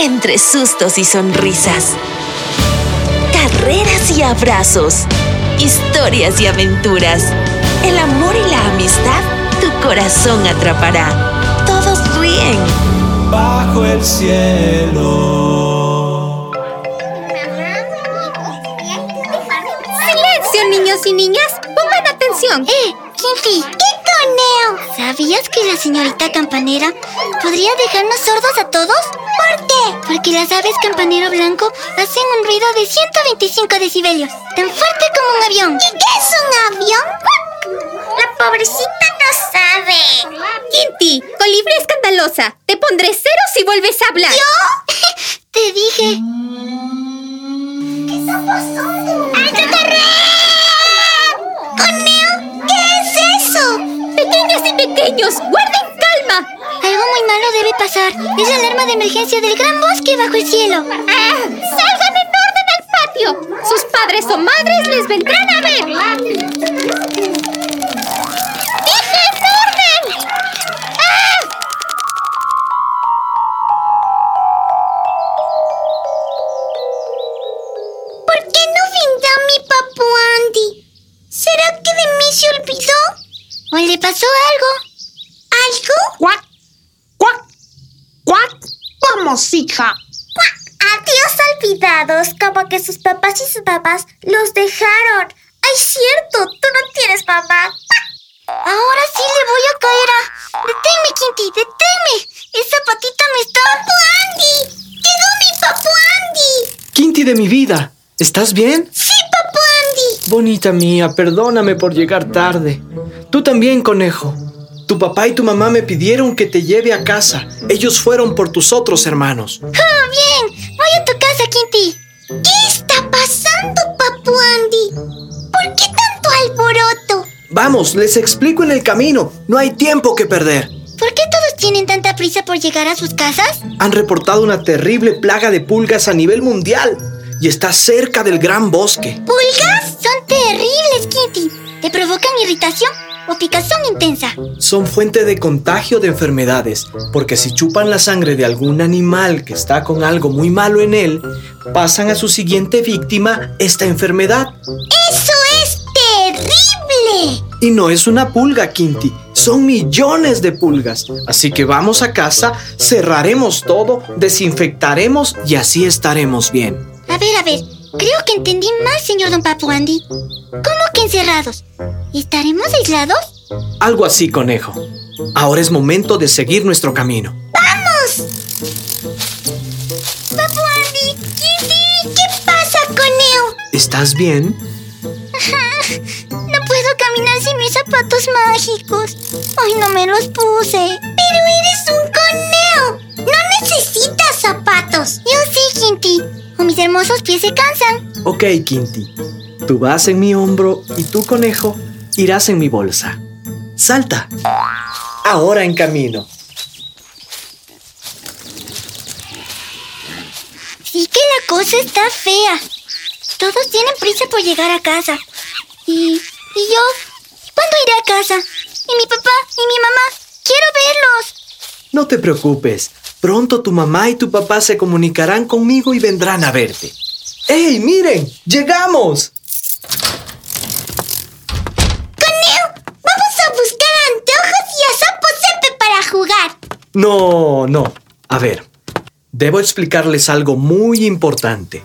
entre sustos y sonrisas. Carreras y abrazos, historias y aventuras. El amor y la amistad tu corazón atrapará. Todos ríen. Bajo el cielo. ¡Silencio, niños y niñas! ¡Pongan atención! ¡Eh! Kinty, ¿qué coneo? ¿Sabías que la señorita campanera podría dejarnos sordos a todos? ¿Por qué? Porque las aves campanero blanco hacen un ruido de 125 decibelios, tan fuerte como un avión. ¿Y qué es un avión? La pobrecita no sabe. Kinty, colibrí escandalosa. Te pondré cero si vuelves a hablar. ¿Yo? Te dije. ¿Qué está pasando? ¡Ay, ¡Coneo! ¿Qué es eso? Pequeñas y pequeños, guarden malo debe pasar. Es la alarma de emergencia del gran bosque bajo el cielo. Ah, ¡Salgan en orden al patio! Sus padres o madres les vendrán a ver. ¡Dije en orden! ¡Ah! ¿Por qué no vendrá mi papu Andy? ¿Será que de mí se olvidó? ¿O le pasó algo? ¿Algo? ¡Cuac! ¡Cuac! ¡Cuac! ¡Vamos, hija! Adiós olvidados, como que sus papás y sus papás los dejaron. ¡Ay, cierto! Tú no tienes mamá. Ahora sí le voy a caer a... ¡Deténme, Kinty! ¡Deténme! ¡Esa patita me está... ¡Papu Andy! ¡Quedó mi papu Andy! Kinty de mi vida, ¿estás bien? ¡Sí, papu Andy! Bonita mía, perdóname por llegar tarde. Tú también, conejo. Tu papá y tu mamá me pidieron que te lleve a casa. Ellos fueron por tus otros hermanos. ¡Oh, bien! Voy a tu casa, Kinty. ¿Qué está pasando, papu Andy? ¿Por qué tanto alboroto? Vamos, les explico en el camino. No hay tiempo que perder. ¿Por qué todos tienen tanta prisa por llegar a sus casas? Han reportado una terrible plaga de pulgas a nivel mundial y está cerca del gran bosque. ¿Pulgas? Son terribles, Kitty. ¿Te provocan irritación intensa? Son fuente de contagio de enfermedades, porque si chupan la sangre de algún animal que está con algo muy malo en él, pasan a su siguiente víctima esta enfermedad. ¡Eso es terrible! Y no es una pulga, Kinty, son millones de pulgas. Así que vamos a casa, cerraremos todo, desinfectaremos y así estaremos bien. A ver, a ver. Creo que entendí mal, señor Don Papu Andy. ¿Cómo que encerrados? ¿Estaremos aislados? Algo así, conejo. Ahora es momento de seguir nuestro camino. ¡Vamos! Papu Andy, Kitty, ¿qué pasa, coneo? ¿Estás bien? No puedo caminar sin mis zapatos mágicos. Hoy no me los puse. Pero eres un mis hermosos pies se cansan. Ok, Kinty. Tú vas en mi hombro y tú, conejo, irás en mi bolsa. Salta. Ahora en camino. Sí que la cosa está fea. Todos tienen prisa por llegar a casa. ¿Y, y yo? ¿Cuándo iré a casa? ¿Y mi papá? ¿Y mi mamá? ¡Quiero verlos! No te preocupes. Pronto tu mamá y tu papá se comunicarán conmigo y vendrán a verte. ¡Ey, miren! ¡Llegamos! ¡Coneo! ¡Vamos a buscar anteojos y a Sapo Sepe para jugar! No, no. A ver, debo explicarles algo muy importante.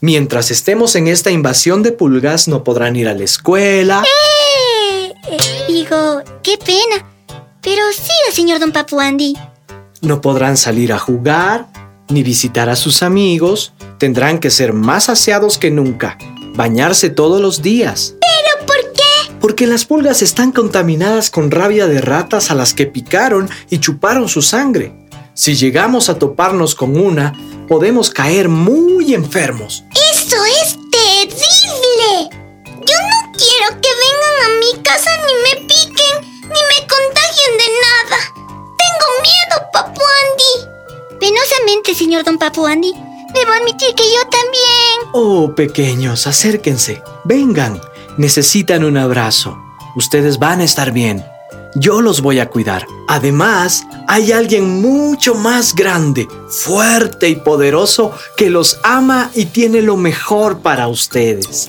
Mientras estemos en esta invasión de pulgas, no podrán ir a la escuela. ¡Eh! Eh, Digo, qué pena. Pero siga, señor Don Papu Andy. No podrán salir a jugar, ni visitar a sus amigos. Tendrán que ser más aseados que nunca. Bañarse todos los días. ¿Pero por qué? Porque las pulgas están contaminadas con rabia de ratas a las que picaron y chuparon su sangre. Si llegamos a toparnos con una, podemos caer muy enfermos. ¡Eso es terrible! Yo no quiero que vengan a mi casa ni me piquen, ni me contagien de nada. Penosamente, señor Don Papu Andy, debo admitir que yo también. Oh, pequeños, acérquense. Vengan. Necesitan un abrazo. Ustedes van a estar bien. Yo los voy a cuidar. Además, hay alguien mucho más grande, fuerte y poderoso que los ama y tiene lo mejor para ustedes.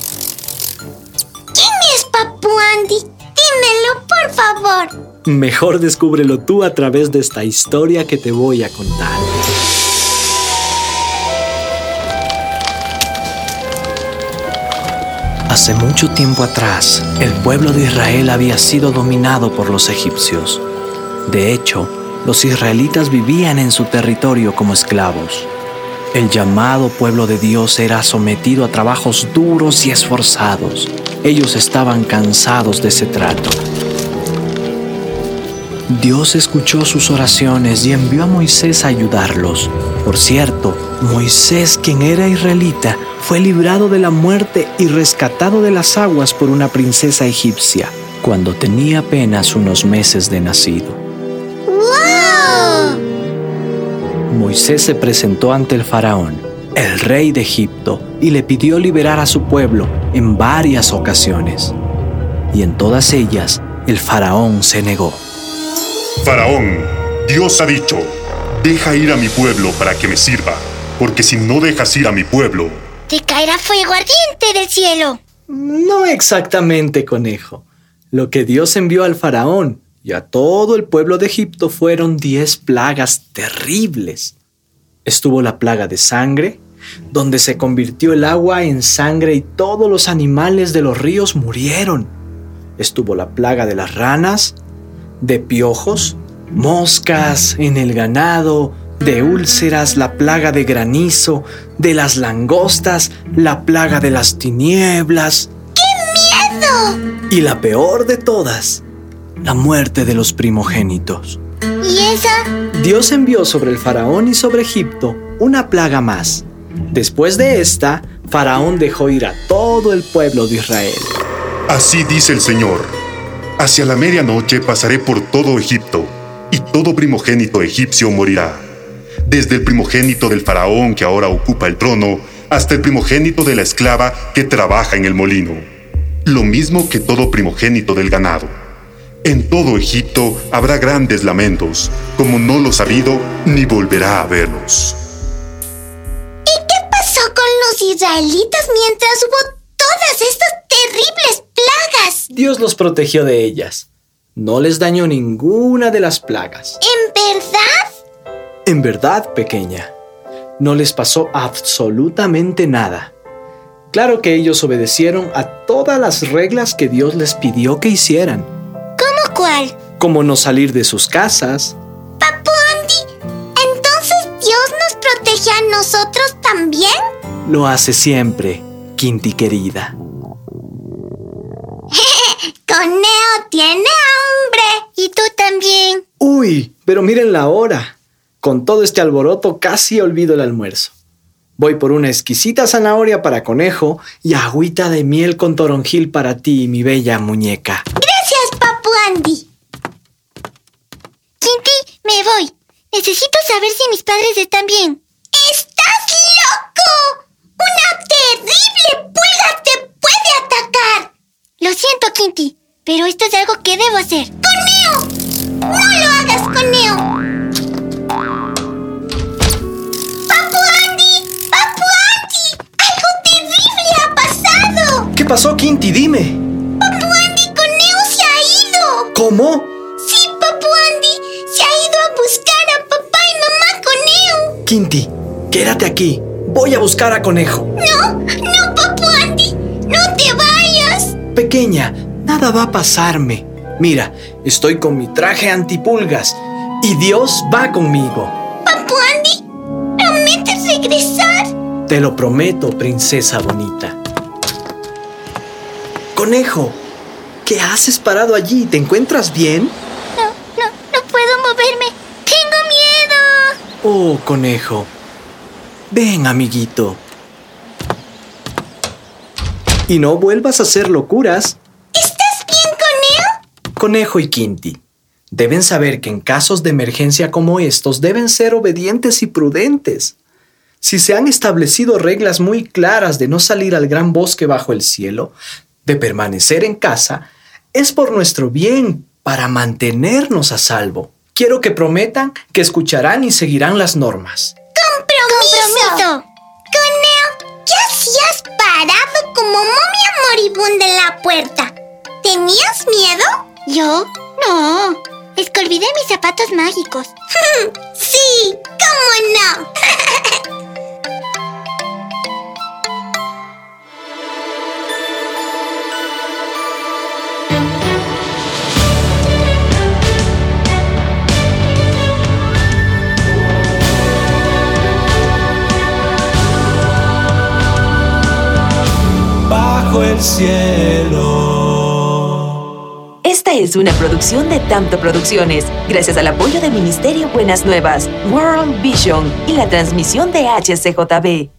¿Quién es Papu Andy? Dímelo, por favor. Mejor descúbrelo tú a través de esta historia que te voy a contar. Hace mucho tiempo atrás, el pueblo de Israel había sido dominado por los egipcios. De hecho, los israelitas vivían en su territorio como esclavos. El llamado pueblo de Dios era sometido a trabajos duros y esforzados. Ellos estaban cansados de ese trato. Dios escuchó sus oraciones y envió a Moisés a ayudarlos. Por cierto, Moisés, quien era israelita, fue librado de la muerte y rescatado de las aguas por una princesa egipcia, cuando tenía apenas unos meses de nacido. ¡Wow! Moisés se presentó ante el faraón, el rey de Egipto, y le pidió liberar a su pueblo en varias ocasiones. Y en todas ellas, el faraón se negó. Faraón, Dios ha dicho, deja ir a mi pueblo para que me sirva, porque si no dejas ir a mi pueblo, Te caerá fuego ardiente del cielo. No exactamente, conejo. Lo que Dios envió al faraón y a todo el pueblo de Egipto fueron diez plagas terribles. Estuvo la plaga de sangre, donde se convirtió el agua en sangre y todos los animales de los ríos murieron. Estuvo la plaga de las ranas, de piojos, moscas en el ganado, de úlceras, la plaga de granizo, de las langostas, la plaga de las tinieblas. Y la peor de todas, la muerte de los primogénitos. ¿Y esa? Dios envió sobre el faraón y sobre Egipto una plaga más. Después de esta, Faraón dejó ir a todo el pueblo de Israel. así dice el Señor, hacia la medianoche pasaré por todo Egipto, y todo primogénito egipcio morirá, desde el primogénito del faraón que ahora ocupa el trono, hasta el primogénito de la esclava que trabaja en el molino, lo mismo que todo primogénito del ganado. En todo Egipto habrá grandes lamentos, como no los ha habido ni volverá a verlos. ¿Qué pasó con los israelitas mientras hubo todas estas terribles plagas? Dios los protegió de ellas. No les dañó ninguna de las plagas. ¿En verdad? En verdad, pequeña, no les pasó absolutamente nada. Claro que ellos obedecieron a todas las reglas que Dios les pidió que hicieran, ¿Cómo cuál? como no salir de sus casas, Papu Andy, ¿entonces Dios nos protege a nosotros también? lo hace siempre, Quinti querida. Coneo tiene hambre. Y tú también. Uy, pero miren la hora. Con todo este alboroto casi olvido el almuerzo. Voy por una exquisita zanahoria para conejo y agüita de miel con toronjil para ti, mi bella muñeca. Gracias, Papu Andy. Kinty, me voy. Necesito saber si mis padres están bien. ¡Estás loco! ¡Una terrible pulga te puede atacar! Lo siento, Kinty, pero esto es algo que debo hacer. ¡Coneo! ¡No lo hagas, Coneo! ¡Papu Andy! ¡Papu Andy! ¡Algo terrible ha pasado! ¿Qué pasó, Quinti? Dime. ¡Papu Andy, Coneo se ha ido! ¿Cómo? Sí, Papu Andy se ha ido a buscar a papá y mamá Coneo. Quinti, quédate aquí. Voy a buscar a conejo. No, no, Papu Andy, no te vayas. Pequeña, nada va a pasarme. Mira, estoy con mi traje antipulgas y Dios va conmigo. Papu Andy, ¿prometes regresar? Te lo prometo, princesa bonita. Conejo, ¿qué haces parado allí? ¿Te encuentras bien? No, no, no puedo moverme. Tengo miedo. Oh, conejo. Ven, amiguito. Y no vuelvas a hacer locuras. Conejo y Quinti. Deben saber que en casos de emergencia como estos deben ser obedientes y prudentes. Si se han establecido reglas muy claras de no salir al gran bosque bajo el cielo, de permanecer en casa, es por nuestro bien, para mantenernos a salvo. Quiero que prometan que escucharán y seguirán las normas. ¡Compromiso! Coneo, ¿qué hacías parado como momia moribunda en la puerta? ¿Tenías miedo? ¿Yo? No. Es que olvidé mis zapatos mágicos. sí, ¿cómo no? bajo el cielo. Es una producción de Tanto Producciones, gracias al apoyo del Ministerio Buenas Nuevas, World Vision y la transmisión de HCJB.